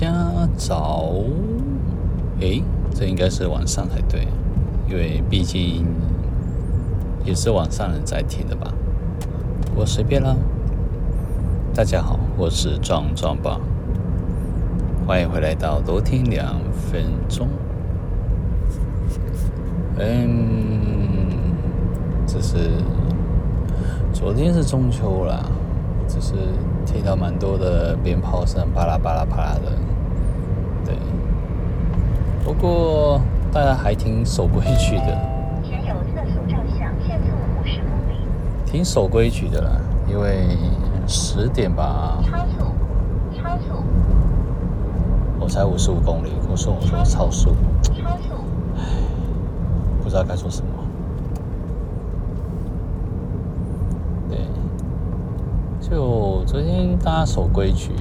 家早，诶，这应该是晚上才对，因为毕竟也是晚上人在听的吧。我随便啦。大家好，我是壮壮吧，欢迎回来到多听两分钟。嗯，这是昨天是中秋啦，只是听到蛮多的鞭炮声，巴拉巴拉巴拉的。对，不过大家还挺守规矩的。前有测速照相，限速五十公里。挺守规矩的啦，因为十点吧。超速，超速。我才五十五公里，我说我说超速。超速。不知道该说什么。对，就昨天大家守规矩，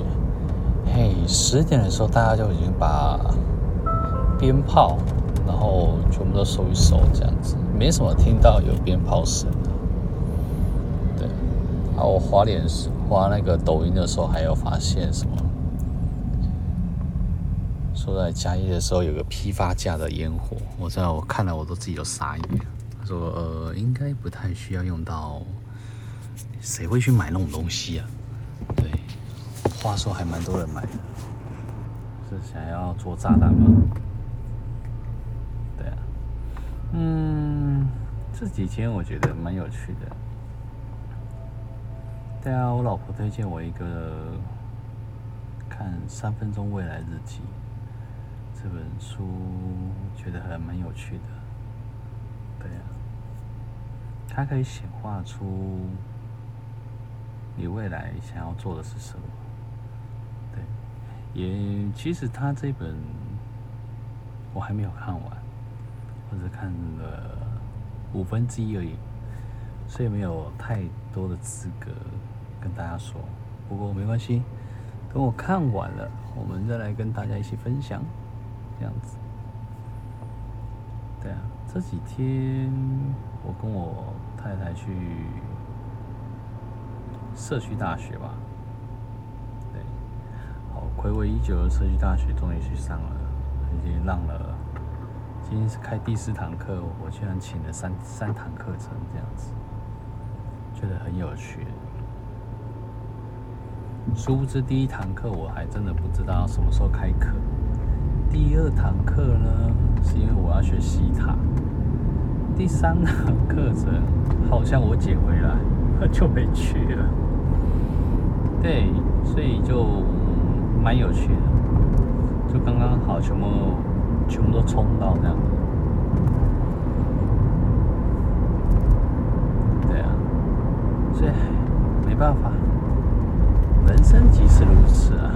嘿，十点的时候大家就已经把鞭炮，然后全部都收一收，这样子，没什么听到有鞭炮声。对，然后我滑脸滑那个抖音的时候，还有发现什么？说在嘉义的时候有个批发价的烟火，我在我看了我都自己都傻眼。他说呃应该不太需要用到，谁会去买那种东西啊？对，话说还蛮多人买的，是想要做炸弹吗？对啊，嗯，这几天我觉得蛮有趣的。对啊，我老婆推荐我一个看三分钟未来日记。这本书觉得还蛮有趣的，对啊，它可以显化出你未来想要做的是什么，对，也其实他这本我还没有看完，或者看了五分之一而已，所以没有太多的资格跟大家说。不过没关系，等我看完了，我们再来跟大家一起分享。这样子，对啊，这几天我跟我太太去社区大学吧，对，好，暌违已久的社区大学终于去上了，已经浪了，今天是开第四堂课，我居然请了三三堂课程，这样子，觉得很有趣。殊不知第一堂课我还真的不知道什么时候开课。第二堂课呢，是因为我要学西塔。第三堂课程好像我姐回来，就没去了。对，所以就蛮有趣的，就刚刚好，全部全部都冲到这样子。对啊，所以没办法，人生即是如此啊。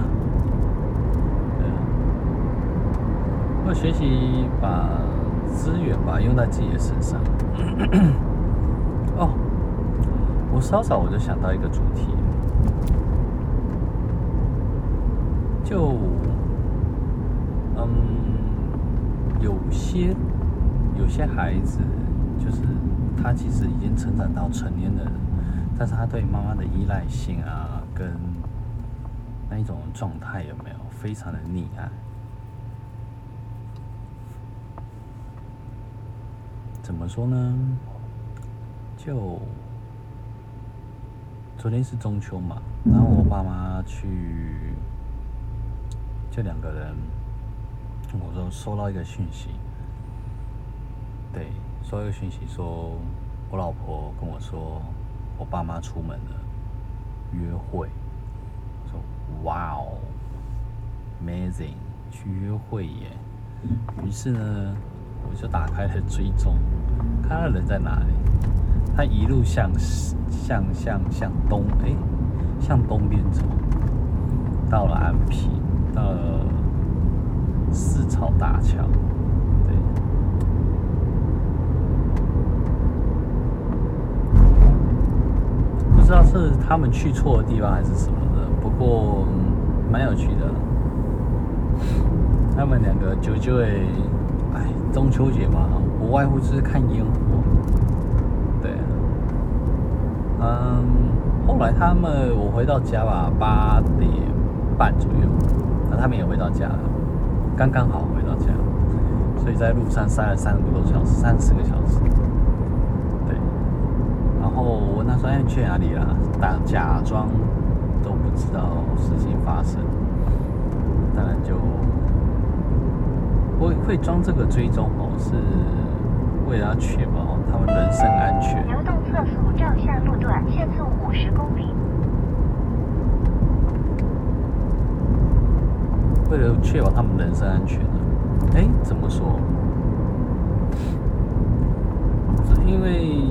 对啊要学习把资源吧用在自己的身上。哦，我稍稍我就想到一个主题，就嗯，有些有些孩子，就是他其实已经成长到成年人，但是他对妈妈的依赖性啊，跟那一种状态有没有非常的溺爱？怎么说呢？就昨天是中秋嘛，然后我爸妈去，就两个人，我就收到一个讯息，对，收到一个讯息说，我老婆跟我说，我爸妈出门了，约会，说哇哦，amazing，去约会耶，于是呢。我就打开了追踪，看他人在哪里。他一路向向向向东，哎、向东边走，到了安平，到了四草大桥，对。不知道是他们去错的地方还是什么的，不过蛮有趣的。他们两个就就会。哎，中秋节嘛，不外乎就是看烟火。对，嗯，后来他们我回到家吧，八点半左右，那他们也回到家了，刚刚好回到家，所以在路上塞了三个多小时，三四个小时。对，然后我问他说：“哎，你去哪里了？”打假装都不知道事情发生，当然就会会装这个追踪哦，是为了确保他们人身安全。流动测速照相路段限速五十公里。为了确保他们人身安全呢？哎，怎么说？是因为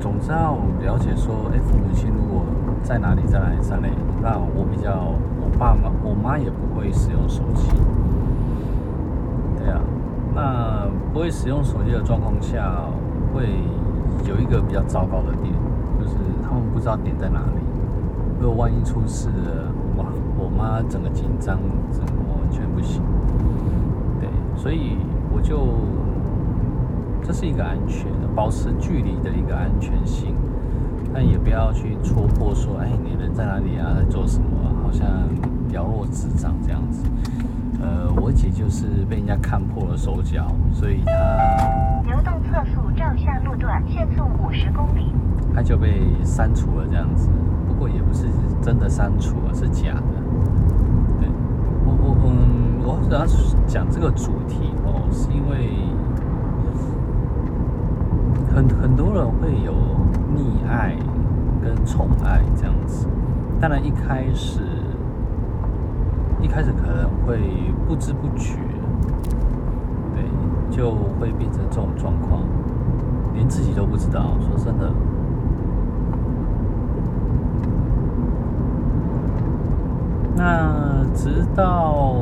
总是要了解说，哎，父母亲如果在哪里，在哪里，在哪里，那我比较，我爸妈，我妈也不会使用手机。对啊，那不会使用手机的状况下，会有一个比较糟糕的点，就是他们不知道点在哪里。如果万一出事了，哇，我妈整个紧张，整个完全不行。对，所以我就这是一个安全的，保持距离的一个安全性，但也不要去戳破说，哎，你人在哪里啊，在做什么？好像了若指掌这样子。呃，我姐就是被人家看破了手脚，所以她流动测速照下路段限速五十公里，她就被删除了这样子。也不是真的删除，而是假的。对，我我嗯，我主要是讲这个主题哦，是因为很很多人会有溺爱跟宠爱这样子。当然一开始一开始可能会不知不觉，对，就会变成这种状况，连自己都不知道。说真的。直到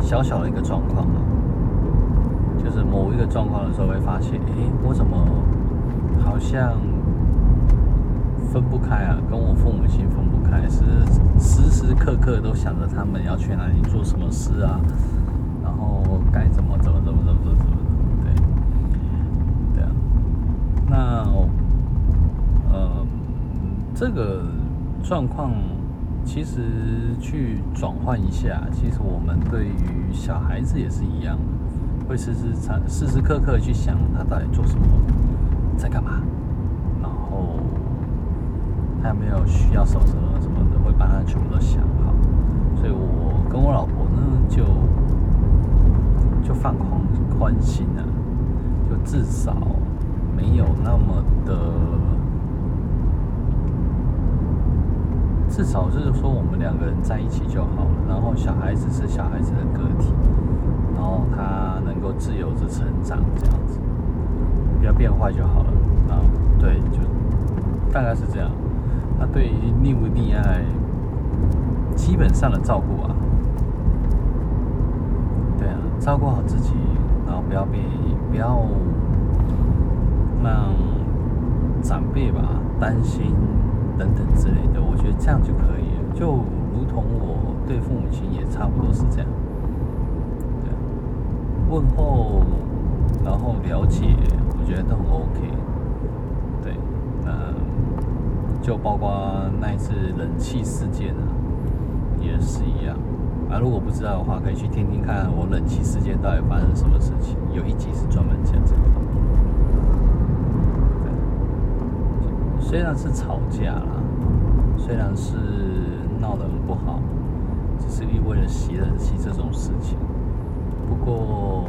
小小的一个状况啊，就是某一个状况的时候，会发现，哎，我怎么好像分不开啊？跟我父母亲分不开，是时时刻刻都想着他们要去哪里做什么事啊，然后该怎么怎么怎么怎么怎么怎么，对，对啊。那，呃，这个。状况其实去转换一下，其实我们对于小孩子也是一样，会时时时时刻刻去想他到底做什么，在干嘛，然后他有没有需要什么什么什么的，会把他全部都想好。所以我跟我老婆呢，就就放宽宽心了，就至少没有那么的。至少就是说，我们两个人在一起就好了。然后小孩子是小孩子的个体，然后他能够自由的成长，这样子不要变坏就好了。然后对，就大概是这样。那对于溺不溺爱，基本上的照顾啊，对啊，照顾好自己，然后不要被不要让长辈吧担心。等等之类的，我觉得这样就可以了，就如同我对父母亲也差不多是这样。对，问候，然后了解，我觉得都很 OK。对，那就包括那一次冷气事件啊，也是一样。啊，如果不知道的话，可以去听听看我冷气事件到底发生什么事情，有一集是专门讲这个。虽然是吵架啦，虽然是闹得很不好，只是为了洗冷气这种事情。不过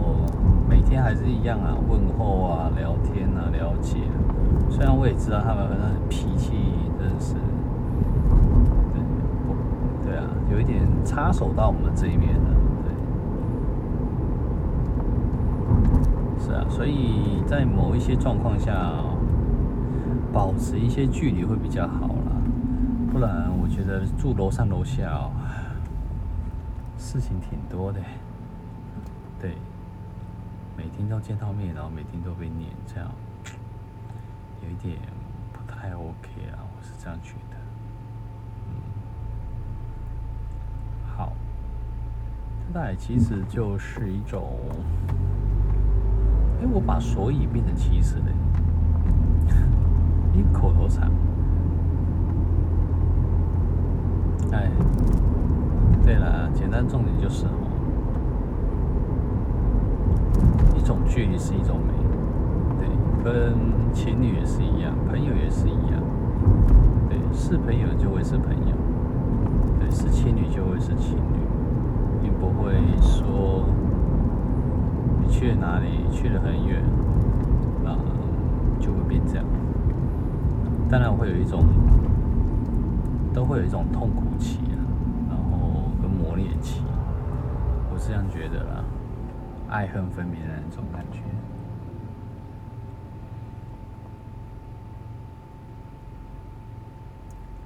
每天还是一样啊，问候啊，聊天啊，了解。虽然我也知道他们那脾气真是，对，对啊，有一点插手到我们这一面的，对。是啊，所以在某一些状况下。保持一些距离会比较好啦，不然我觉得住楼上楼下哦，事情挺多的。对，每天都见到面，然后每天都被念，这样有一点不太 OK 啊，我是这样觉得。嗯，好，这大概其实就是一种，哎，我把所以变成其实嘞。口头禅。哎，对了，简单重点就是哦，一种距离是一种美，对，跟情侣也是一样，朋友也是一样，对，是朋友就会是朋友，对，是情侣就会是情侣，并不会说你去了哪里，去了很远，那就会变这样。当然会有一种，都会有一种痛苦期啊。然后跟磨练期，我是这样觉得啦，爱恨分明的那种感觉。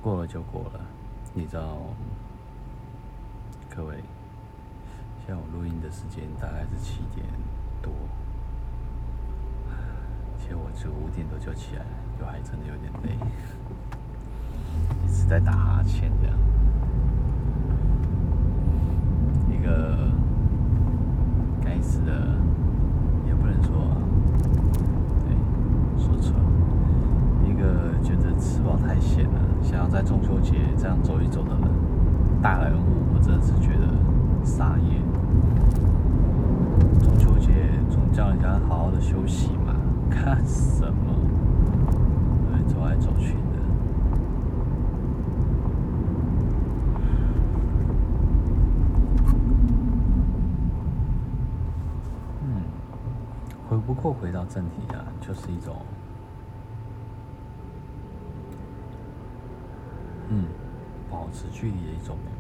过了就过了，你知道，各位，现在我录音的时间大概是七点多，我只五点多就起来了，就还真的有点累，一直在打哈欠这样。一个，该死的，也不能说，对，说错了。一个觉得吃饱太闲了，想要在中秋节这样走一走的人，大人物，我真的是觉得傻眼。中秋节总叫人家好好的休息看，什么？对，走来走去的。嗯，回。不过回到正题啊，就是一种，嗯，保持距离的一种吧。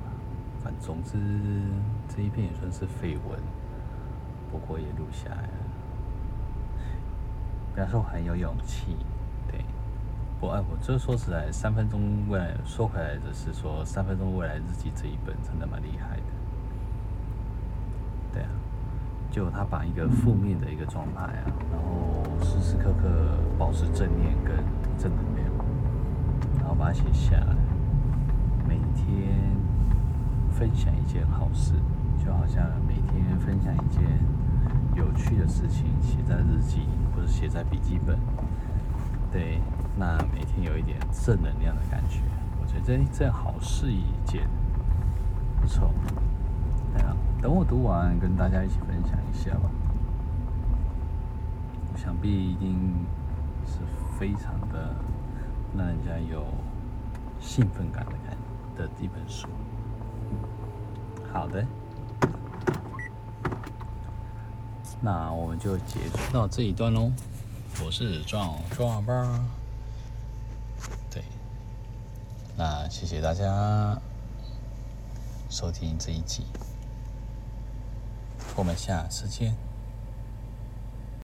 反正总之这一片也算是废文，不过也录下来了。不要说很有勇气，对，不爱我这说实在，三分钟未来说回来的是说三分钟未来日记这一本真的蛮厉害的，对啊。就他把一个负面的一个状态啊，然后时时刻刻保持正念跟正能量，然后把它写下来，每天分享一件好事，就好像每天分享一件有趣的事情，写在日记或者写在笔记本，对，那每天有一点正能量的感觉，我觉得这这好事一件，不错。等我读完，跟大家一起分享一下吧。想必一定是非常的让人家有兴奋感的感的一本书。好的，那我们就结束到这一段喽。我是壮壮吧，对，那谢谢大家收听这一集。我们下次见。